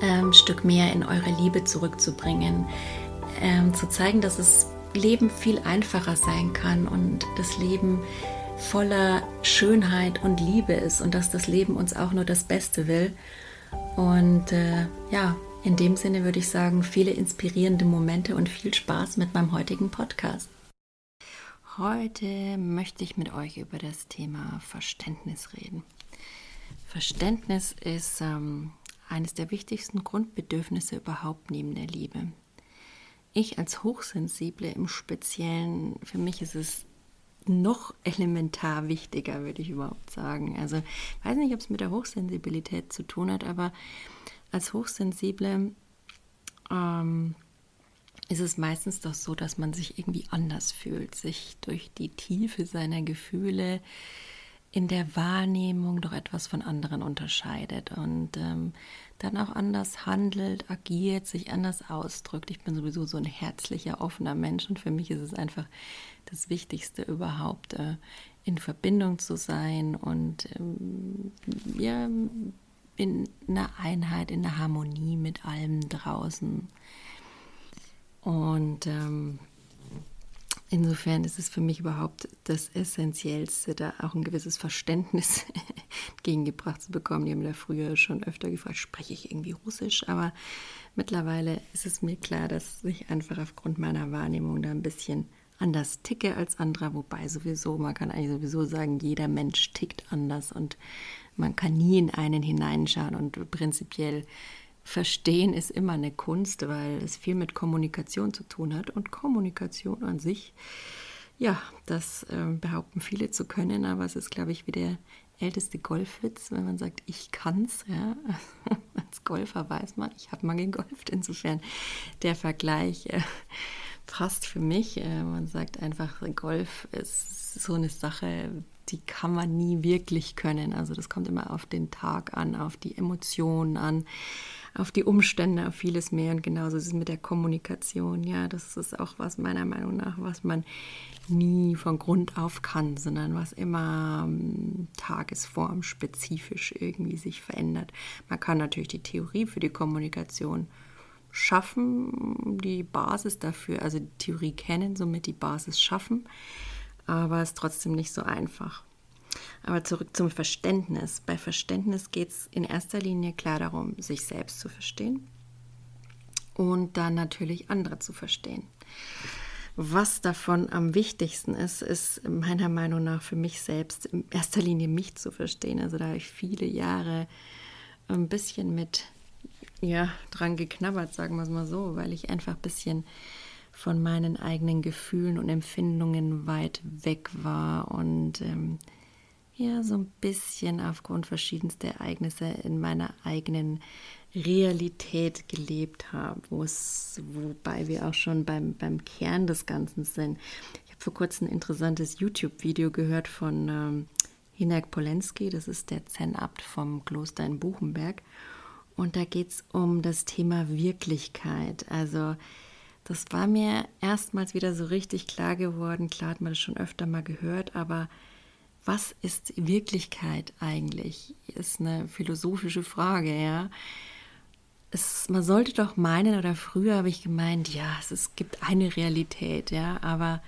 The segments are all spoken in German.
ähm, Stück mehr in eure Liebe zurückzubringen, ähm, zu zeigen, dass das Leben viel einfacher sein kann und das Leben voller Schönheit und Liebe ist und dass das Leben uns auch nur das Beste will. Und äh, ja, in dem Sinne würde ich sagen, viele inspirierende Momente und viel Spaß mit meinem heutigen Podcast. Heute möchte ich mit euch über das Thema Verständnis reden. Verständnis ist ähm, eines der wichtigsten Grundbedürfnisse überhaupt neben der Liebe. Ich als Hochsensible im Speziellen, für mich ist es noch elementar wichtiger, würde ich überhaupt sagen. Also ich weiß nicht, ob es mit der Hochsensibilität zu tun hat, aber als Hochsensible ähm, ist es meistens doch so, dass man sich irgendwie anders fühlt, sich durch die Tiefe seiner Gefühle in der Wahrnehmung doch etwas von anderen unterscheidet und ähm, dann auch anders handelt, agiert, sich anders ausdrückt. Ich bin sowieso so ein herzlicher, offener Mensch und für mich ist es einfach das Wichtigste überhaupt, äh, in Verbindung zu sein und ähm, ja, in einer Einheit, in einer Harmonie mit allem draußen. Und ähm, Insofern ist es für mich überhaupt das Essentiellste, da auch ein gewisses Verständnis entgegengebracht zu bekommen. Die haben da früher schon öfter gefragt, spreche ich irgendwie Russisch? Aber mittlerweile ist es mir klar, dass ich einfach aufgrund meiner Wahrnehmung da ein bisschen anders ticke als andere, wobei sowieso, man kann eigentlich sowieso sagen, jeder Mensch tickt anders und man kann nie in einen hineinschauen und prinzipiell Verstehen ist immer eine Kunst, weil es viel mit Kommunikation zu tun hat. Und Kommunikation an sich, ja, das äh, behaupten viele zu können, aber es ist, glaube ich, wie der älteste Golfwitz, wenn man sagt, ich kann's. Ja. Als Golfer weiß man, ich habe mal gegolft. Insofern der Vergleich äh, passt für mich. Äh, man sagt einfach, Golf ist so eine Sache, die kann man nie wirklich können. Also das kommt immer auf den Tag an, auf die Emotionen an auf die Umstände, auf vieles mehr. Und genauso ist es mit der Kommunikation. Ja, das ist auch was meiner Meinung nach, was man nie von Grund auf kann, sondern was immer ähm, tagesformspezifisch irgendwie sich verändert. Man kann natürlich die Theorie für die Kommunikation schaffen, die Basis dafür, also die Theorie kennen, somit die Basis schaffen, aber es ist trotzdem nicht so einfach. Aber zurück zum Verständnis. Bei Verständnis geht es in erster Linie klar darum, sich selbst zu verstehen und dann natürlich andere zu verstehen. Was davon am wichtigsten ist, ist meiner Meinung nach für mich selbst in erster Linie mich zu verstehen. Also da habe ich viele Jahre ein bisschen mit ja, dran geknabbert, sagen wir es mal so, weil ich einfach ein bisschen von meinen eigenen Gefühlen und Empfindungen weit weg war und ähm, ja so ein bisschen aufgrund verschiedenster Ereignisse in meiner eigenen Realität gelebt habe, wobei wir auch schon beim, beim Kern des Ganzen sind. Ich habe vor kurzem ein interessantes YouTube-Video gehört von ähm, Hinak Polenski, das ist der Zen-Abt vom Kloster in Buchenberg. Und da geht es um das Thema Wirklichkeit. Also das war mir erstmals wieder so richtig klar geworden. Klar hat man das schon öfter mal gehört, aber was ist Wirklichkeit eigentlich? Ist eine philosophische Frage, ja. Es, man sollte doch meinen, oder früher habe ich gemeint, ja, es, es gibt eine Realität, ja, aber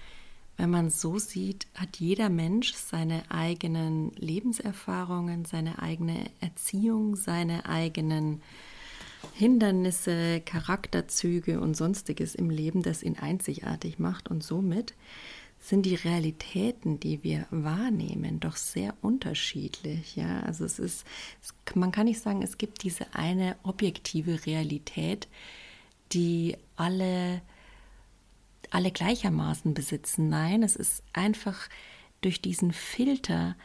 wenn man es so sieht, hat jeder Mensch seine eigenen Lebenserfahrungen, seine eigene Erziehung, seine eigenen Hindernisse, Charakterzüge und sonstiges im Leben, das ihn einzigartig macht. Und somit sind die Realitäten, die wir wahrnehmen, doch sehr unterschiedlich. Ja, also es ist, man kann nicht sagen, es gibt diese eine objektive Realität, die alle, alle gleichermaßen besitzen. Nein, es ist einfach durch diesen Filter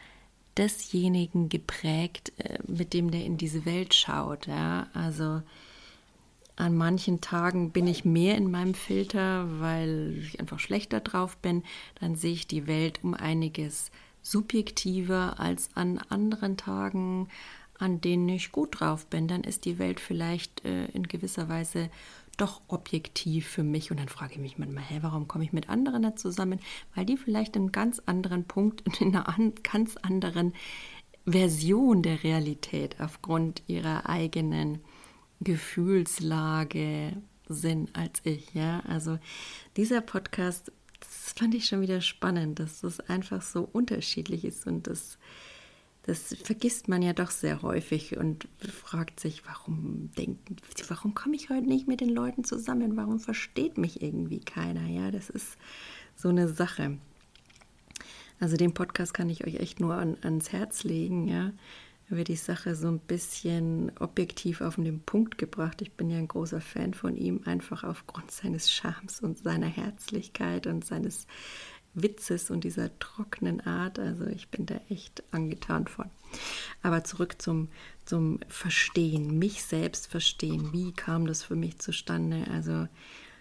desjenigen geprägt, äh, mit dem der in diese Welt schaut. Ja? Also an manchen Tagen bin ich mehr in meinem Filter, weil ich einfach schlechter drauf bin. Dann sehe ich die Welt um einiges subjektiver als an anderen Tagen, an denen ich gut drauf bin. Dann ist die Welt vielleicht äh, in gewisser Weise doch objektiv für mich. Und dann frage ich mich manchmal, hä, warum komme ich mit anderen da zusammen? Weil die vielleicht einen ganz anderen Punkt, in einer an, ganz anderen Version der Realität aufgrund ihrer eigenen Gefühlslage sind als ich. Ja, also dieser Podcast, das fand ich schon wieder spannend, dass das einfach so unterschiedlich ist und das das vergisst man ja doch sehr häufig und fragt sich, warum denken, warum komme ich heute nicht mit den Leuten zusammen? Warum versteht mich irgendwie keiner? Ja, das ist so eine Sache. Also den Podcast kann ich euch echt nur an, ans Herz legen, ja. Wird die Sache so ein bisschen objektiv auf den Punkt gebracht. Ich bin ja ein großer Fan von ihm, einfach aufgrund seines Charmes und seiner Herzlichkeit und seines Witzes und dieser trockenen Art. Also ich bin da echt angetan von. Aber zurück zum, zum Verstehen, mich selbst verstehen. Wie kam das für mich zustande? Also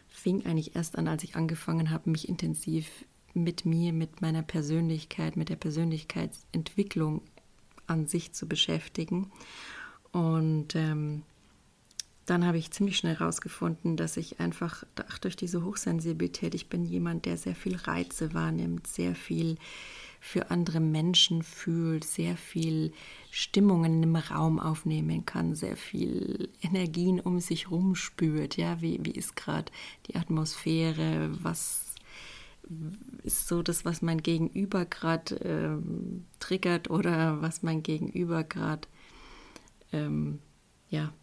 fing eigentlich erst an, als ich angefangen habe, mich intensiv mit mir, mit meiner Persönlichkeit, mit der Persönlichkeitsentwicklung an sich zu beschäftigen. Und ähm, dann habe ich ziemlich schnell herausgefunden, dass ich einfach ach, durch diese Hochsensibilität, ich bin jemand, der sehr viel Reize wahrnimmt, sehr viel für andere Menschen fühlt, sehr viel Stimmungen im Raum aufnehmen kann, sehr viel Energien um sich herum spürt. Ja, wie, wie ist gerade die Atmosphäre? Was ist so das, was mein Gegenüber gerade ähm, triggert oder was mein Gegenüber gerade ähm, ja,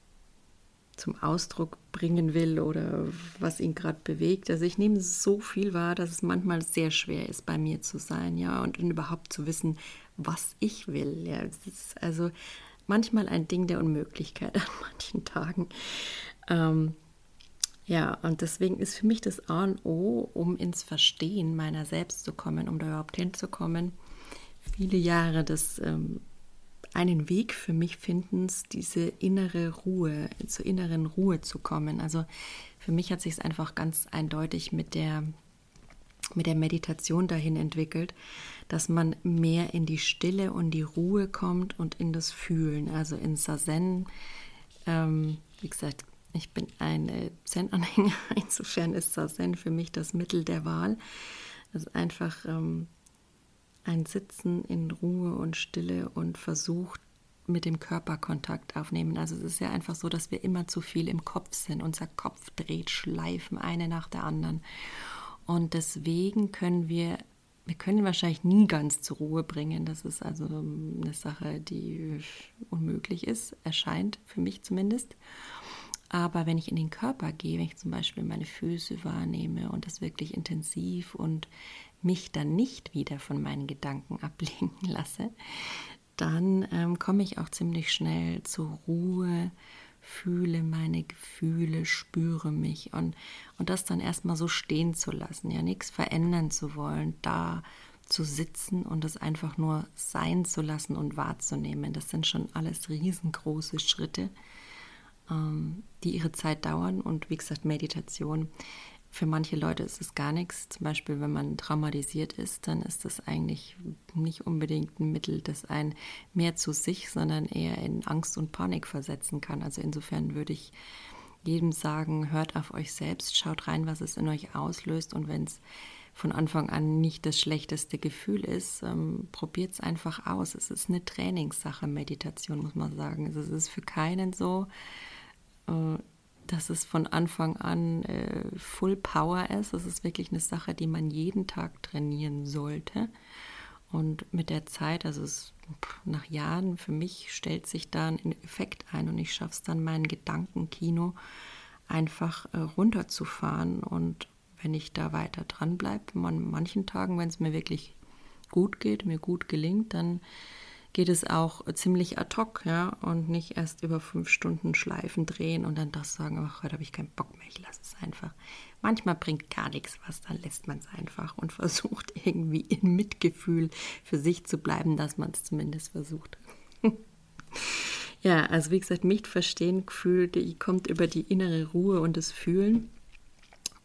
zum Ausdruck bringen will oder was ihn gerade bewegt. Also ich nehme so viel wahr, dass es manchmal sehr schwer ist, bei mir zu sein, ja, und, und überhaupt zu wissen, was ich will. Ja, es ist also manchmal ein Ding der Unmöglichkeit an manchen Tagen. Ähm, ja, und deswegen ist für mich das A und O, um ins Verstehen meiner selbst zu kommen, um da überhaupt hinzukommen, viele Jahre des ähm, einen Weg für mich finden, diese innere Ruhe, zur inneren Ruhe zu kommen. Also für mich hat sich es einfach ganz eindeutig mit der, mit der Meditation dahin entwickelt, dass man mehr in die Stille und die Ruhe kommt und in das Fühlen, also in Sazen. Ähm, wie gesagt, ich bin ein Zen-Anhänger, insofern ist Sazen für mich das Mittel der Wahl. Das ist einfach ähm, ein Sitzen in Ruhe und Stille und versucht mit dem Körper Kontakt aufnehmen. Also es ist ja einfach so, dass wir immer zu viel im Kopf sind. Unser Kopf dreht Schleifen eine nach der anderen. Und deswegen können wir, wir können wahrscheinlich nie ganz zur Ruhe bringen. Das ist also eine Sache, die unmöglich ist, erscheint für mich zumindest. Aber wenn ich in den Körper gehe, wenn ich zum Beispiel meine Füße wahrnehme und das wirklich intensiv und mich dann nicht wieder von meinen Gedanken ablenken lasse, dann ähm, komme ich auch ziemlich schnell zur Ruhe, fühle meine Gefühle, spüre mich und, und das dann erstmal so stehen zu lassen, ja, nichts verändern zu wollen, da zu sitzen und es einfach nur sein zu lassen und wahrzunehmen. Das sind schon alles riesengroße Schritte, ähm, die ihre Zeit dauern und wie gesagt, Meditation für manche Leute ist es gar nichts. Zum Beispiel, wenn man traumatisiert ist, dann ist das eigentlich nicht unbedingt ein Mittel, das einen mehr zu sich, sondern eher in Angst und Panik versetzen kann. Also insofern würde ich jedem sagen, hört auf euch selbst, schaut rein, was es in euch auslöst und wenn es von Anfang an nicht das schlechteste Gefühl ist, ähm, probiert es einfach aus. Es ist eine Trainingssache, Meditation, muss man sagen. Also es ist für keinen so. Äh, dass es von Anfang an äh, Full Power ist. Das ist wirklich eine Sache, die man jeden Tag trainieren sollte. Und mit der Zeit, also es, nach Jahren, für mich stellt sich da ein Effekt ein und ich schaffe es dann, mein Gedankenkino einfach äh, runterzufahren. Und wenn ich da weiter dran bleibe, an manchen Tagen, wenn es mir wirklich gut geht, mir gut gelingt, dann geht es auch ziemlich ad hoc, ja, und nicht erst über fünf Stunden Schleifen drehen und dann das sagen, ach, heute habe ich keinen Bock mehr, ich lasse es einfach. Manchmal bringt gar nichts was, dann lässt man es einfach und versucht irgendwie in Mitgefühl für sich zu bleiben, dass man es zumindest versucht. ja, also wie gesagt, mich verstehen, Gefühl, die kommt über die innere Ruhe und das Fühlen.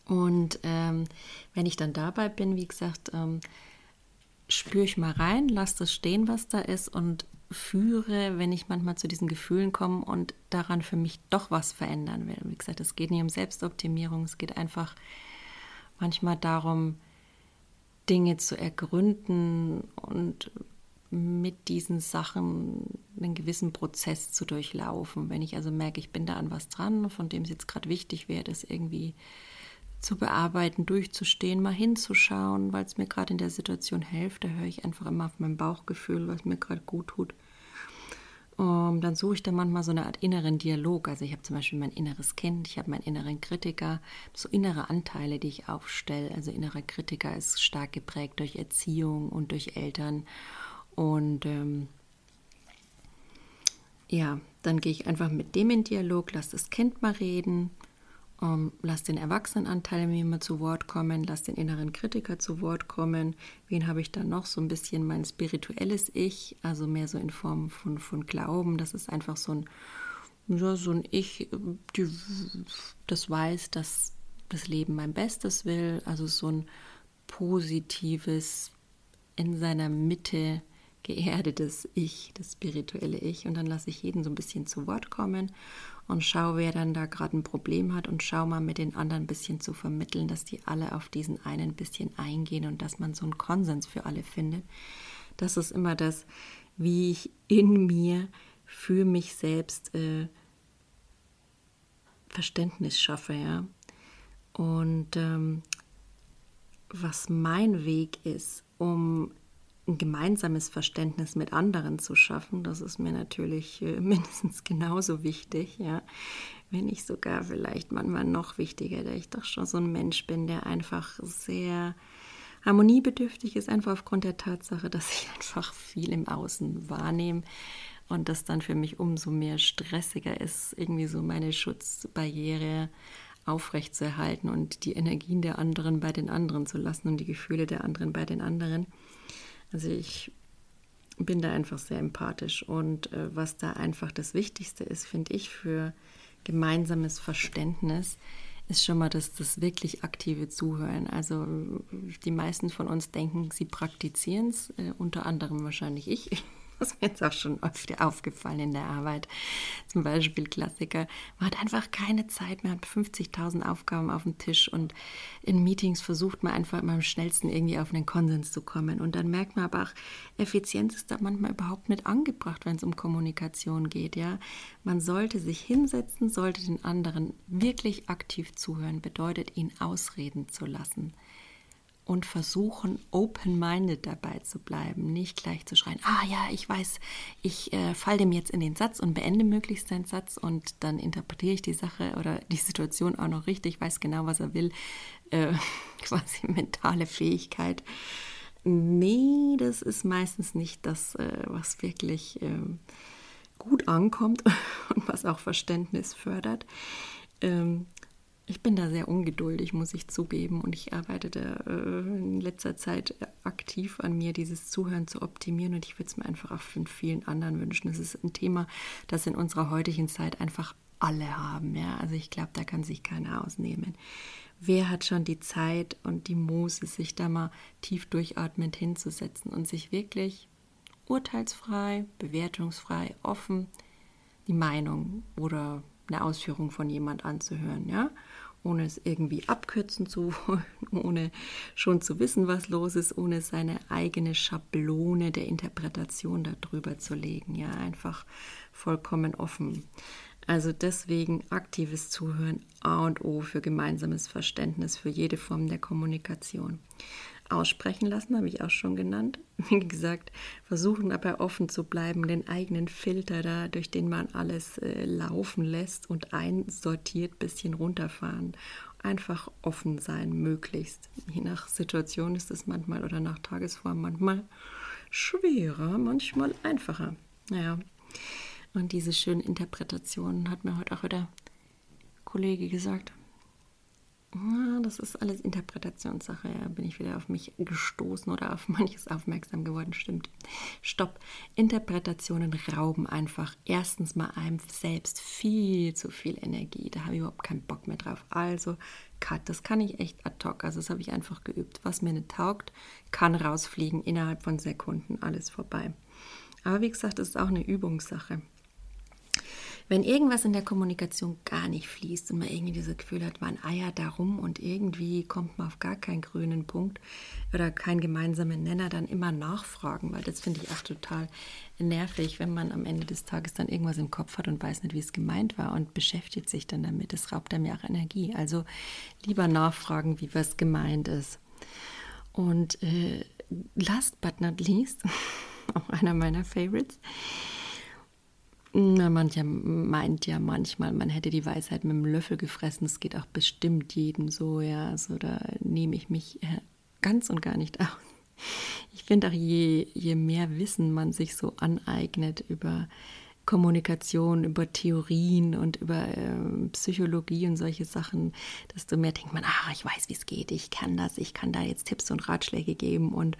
Und ähm, wenn ich dann dabei bin, wie gesagt, ähm, spüre ich mal rein, lasse das stehen, was da ist und führe, wenn ich manchmal zu diesen Gefühlen komme und daran für mich doch was verändern will. Wie gesagt, es geht nicht um Selbstoptimierung, es geht einfach manchmal darum, Dinge zu ergründen und mit diesen Sachen einen gewissen Prozess zu durchlaufen. Wenn ich also merke, ich bin da an was dran, von dem es jetzt gerade wichtig wäre, das irgendwie zu bearbeiten, durchzustehen, mal hinzuschauen, weil es mir gerade in der Situation hilft. Da höre ich einfach immer auf mein Bauchgefühl, was mir gerade gut tut. Um, dann suche ich da manchmal so eine Art inneren Dialog. Also ich habe zum Beispiel mein inneres Kind, ich habe meinen inneren Kritiker, so innere Anteile, die ich aufstelle. Also innerer Kritiker ist stark geprägt durch Erziehung und durch Eltern. Und ähm, ja, dann gehe ich einfach mit dem in Dialog, lasse das Kind mal reden ähm, lass den Erwachsenenanteil mir mal zu Wort kommen, lass den inneren Kritiker zu Wort kommen. Wen habe ich dann noch? So ein bisschen mein spirituelles Ich, also mehr so in Form von, von Glauben. Das ist einfach so ein, ja, so ein Ich, die, das weiß, dass das Leben mein Bestes will. Also so ein positives, in seiner Mitte geerdetes Ich, das spirituelle Ich. Und dann lasse ich jeden so ein bisschen zu Wort kommen und schau, wer dann da gerade ein Problem hat und schau mal mit den anderen ein bisschen zu vermitteln, dass die alle auf diesen einen ein bisschen eingehen und dass man so einen Konsens für alle findet. Das ist immer das, wie ich in mir für mich selbst äh, Verständnis schaffe, ja. Und ähm, was mein Weg ist, um ein gemeinsames Verständnis mit anderen zu schaffen, das ist mir natürlich äh, mindestens genauso wichtig, ja. Wenn nicht sogar vielleicht manchmal noch wichtiger, da ich doch schon so ein Mensch bin, der einfach sehr harmoniebedürftig ist, einfach aufgrund der Tatsache, dass ich einfach viel im Außen wahrnehme und das dann für mich umso mehr stressiger ist, irgendwie so meine Schutzbarriere aufrechtzuerhalten und die Energien der anderen bei den anderen zu lassen und die Gefühle der anderen bei den anderen. Also ich bin da einfach sehr empathisch und äh, was da einfach das Wichtigste ist, finde ich, für gemeinsames Verständnis, ist schon mal das, das wirklich aktive Zuhören. Also die meisten von uns denken, sie praktizieren es, äh, unter anderem wahrscheinlich ich. Das ist mir jetzt auch schon oft aufgefallen in der Arbeit. Zum Beispiel Klassiker. Man hat einfach keine Zeit mehr, hat 50.000 Aufgaben auf dem Tisch und in Meetings versucht man einfach immer am schnellsten irgendwie auf einen Konsens zu kommen. Und dann merkt man aber auch, Effizienz ist da manchmal überhaupt nicht angebracht, wenn es um Kommunikation geht. Ja? Man sollte sich hinsetzen, sollte den anderen wirklich aktiv zuhören, bedeutet ihn ausreden zu lassen und versuchen, open-minded dabei zu bleiben, nicht gleich zu schreien, ah ja, ich weiß, ich äh, falle dem jetzt in den Satz und beende möglichst den Satz und dann interpretiere ich die Sache oder die Situation auch noch richtig, weiß genau, was er will, äh, quasi mentale Fähigkeit. Nee, das ist meistens nicht das, äh, was wirklich ähm, gut ankommt und was auch Verständnis fördert. Ähm, ich bin da sehr ungeduldig, muss ich zugeben. Und ich arbeite da äh, in letzter Zeit aktiv an mir, dieses Zuhören zu optimieren. Und ich würde es mir einfach auch von vielen anderen wünschen. Es ist ein Thema, das in unserer heutigen Zeit einfach alle haben. Ja? Also ich glaube, da kann sich keiner ausnehmen. Wer hat schon die Zeit und die Muße, sich da mal tief durchatmend hinzusetzen und sich wirklich urteilsfrei, bewertungsfrei, offen die Meinung oder eine Ausführung von jemand anzuhören, ja, ohne es irgendwie abkürzen zu wollen, ohne schon zu wissen, was los ist, ohne seine eigene Schablone der Interpretation darüber zu legen, ja, einfach vollkommen offen. Also deswegen aktives Zuhören A und O für gemeinsames Verständnis für jede Form der Kommunikation. Aussprechen lassen habe ich auch schon genannt. Wie gesagt, versuchen dabei offen zu bleiben, den eigenen Filter da, durch den man alles äh, laufen lässt und einsortiert, bisschen runterfahren. Einfach offen sein, möglichst. Je nach Situation ist es manchmal oder nach Tagesform manchmal schwerer, manchmal einfacher. Naja. Und diese schönen Interpretationen hat mir heute auch wieder Kollege gesagt. Ja, das ist alles Interpretationssache. Bin ich wieder auf mich gestoßen oder auf manches aufmerksam geworden. Stimmt. Stopp. Interpretationen rauben einfach erstens mal einem selbst viel zu viel Energie. Da habe ich überhaupt keinen Bock mehr drauf. Also, cut. Das kann ich echt ad hoc. Also, das habe ich einfach geübt. Was mir nicht taugt, kann rausfliegen innerhalb von Sekunden. Alles vorbei. Aber wie gesagt, das ist auch eine Übungssache. Wenn irgendwas in der Kommunikation gar nicht fließt und man irgendwie das Gefühl hat, man eiert darum und irgendwie kommt man auf gar keinen grünen Punkt oder keinen gemeinsamen Nenner, dann immer nachfragen, weil das finde ich auch total nervig, wenn man am Ende des Tages dann irgendwas im Kopf hat und weiß nicht, wie es gemeint war und beschäftigt sich dann damit. Das raubt einem ja auch Energie. Also lieber nachfragen, wie was gemeint ist. Und äh, last but not least, auch einer meiner Favorites, mancher meint ja manchmal, man hätte die Weisheit mit dem Löffel gefressen. Das geht auch bestimmt jedem so, ja. Also da nehme ich mich äh, ganz und gar nicht aus. Ich finde auch, je, je mehr Wissen man sich so aneignet über Kommunikation, über Theorien und über äh, Psychologie und solche Sachen, desto mehr denkt man, ah, ich weiß, wie es geht, ich kann das, ich kann da jetzt Tipps und Ratschläge geben. Und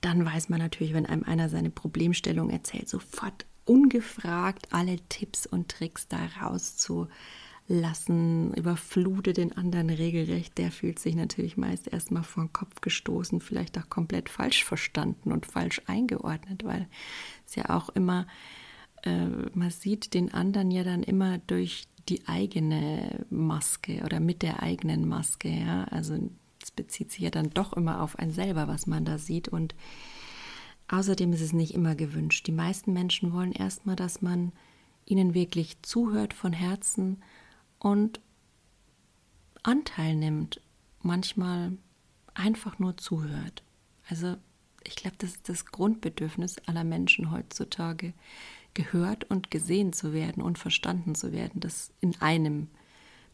dann weiß man natürlich, wenn einem einer seine Problemstellung erzählt, sofort ungefragt alle Tipps und Tricks da rauszulassen, überflutet den anderen regelrecht. Der fühlt sich natürlich meist erstmal vor den Kopf gestoßen, vielleicht auch komplett falsch verstanden und falsch eingeordnet, weil es ja auch immer, äh, man sieht den anderen ja dann immer durch die eigene Maske oder mit der eigenen Maske, ja. Also es bezieht sich ja dann doch immer auf einen selber, was man da sieht und Außerdem ist es nicht immer gewünscht. Die meisten Menschen wollen erstmal, dass man ihnen wirklich zuhört von Herzen und Anteil nimmt, manchmal einfach nur zuhört. Also ich glaube, das ist das Grundbedürfnis aller Menschen heutzutage, gehört und gesehen zu werden und verstanden zu werden, das in einem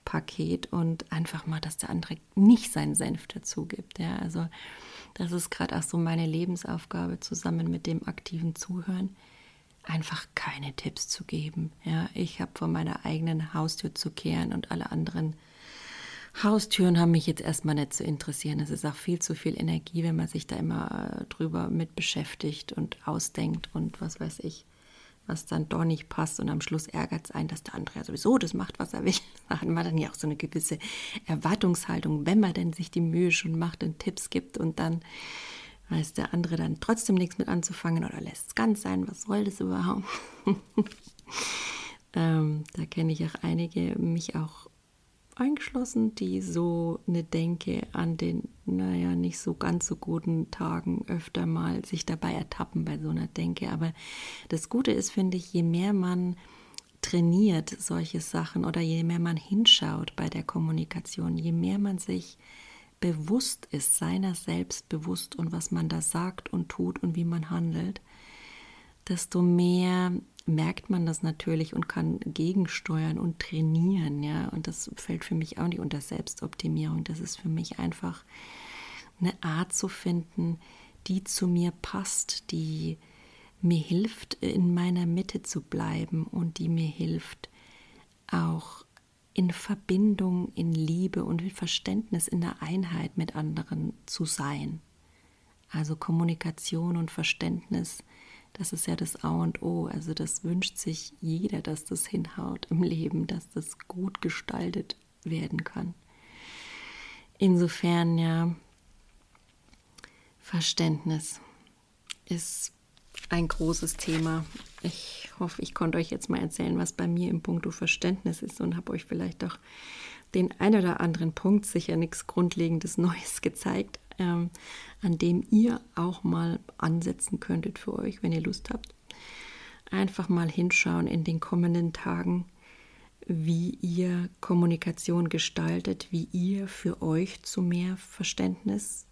Paket und einfach mal, dass der andere nicht seinen Senf dazu gibt. Ja, also das ist gerade auch so meine Lebensaufgabe zusammen mit dem aktiven Zuhören, einfach keine Tipps zu geben. Ja, ich habe vor meiner eigenen Haustür zu kehren und alle anderen Haustüren haben mich jetzt erstmal nicht zu interessieren. Es ist auch viel zu viel Energie, wenn man sich da immer äh, drüber mit beschäftigt und ausdenkt und was weiß ich was dann doch nicht passt und am Schluss ärgert es einen, dass der andere ja sowieso das macht, was er will. Da hat man dann ja auch so eine gewisse Erwartungshaltung, wenn man denn sich die Mühe schon macht und Tipps gibt und dann weiß der andere dann trotzdem nichts mit anzufangen oder lässt es ganz sein, was soll das überhaupt? ähm, da kenne ich auch einige, mich auch eingeschlossen, die so eine Denke an den, naja, nicht so ganz so guten Tagen öfter mal sich dabei ertappen bei so einer Denke. Aber das Gute ist, finde ich, je mehr man trainiert solche Sachen oder je mehr man hinschaut bei der Kommunikation, je mehr man sich bewusst ist, seiner selbst bewusst und was man da sagt und tut und wie man handelt, desto mehr merkt man das natürlich und kann gegensteuern und trainieren, ja. Und das fällt für mich auch nicht unter Selbstoptimierung. Das ist für mich einfach eine Art zu finden, die zu mir passt, die mir hilft, in meiner Mitte zu bleiben und die mir hilft, auch in Verbindung, in Liebe und in Verständnis, in der Einheit mit anderen zu sein. Also Kommunikation und Verständnis das ist ja das A und O. Also das wünscht sich jeder, dass das hinhaut im Leben, dass das gut gestaltet werden kann. Insofern ja, Verständnis ist ein großes Thema. Ich hoffe, ich konnte euch jetzt mal erzählen, was bei mir im Punkto Verständnis ist und habe euch vielleicht auch den ein oder anderen Punkt, sicher nichts Grundlegendes Neues gezeigt, ähm, an dem ihr auch mal ansetzen könntet für euch, wenn ihr Lust habt. Einfach mal hinschauen in den kommenden Tagen. wie ihr Kommunikation gestaltet, wie ihr für euch zu mehr Verständnis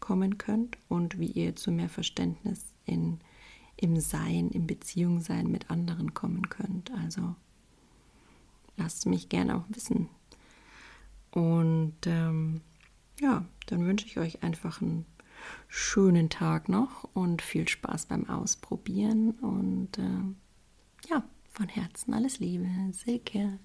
kommen könnt und wie ihr zu mehr Verständnis in, im Sein, im Beziehungssein mit anderen kommen könnt. Also lasst mich gerne auch wissen. Und ähm, ja, dann wünsche ich euch einfach einen schönen Tag noch und viel Spaß beim Ausprobieren. Und äh, ja, von Herzen alles Liebe, Silke.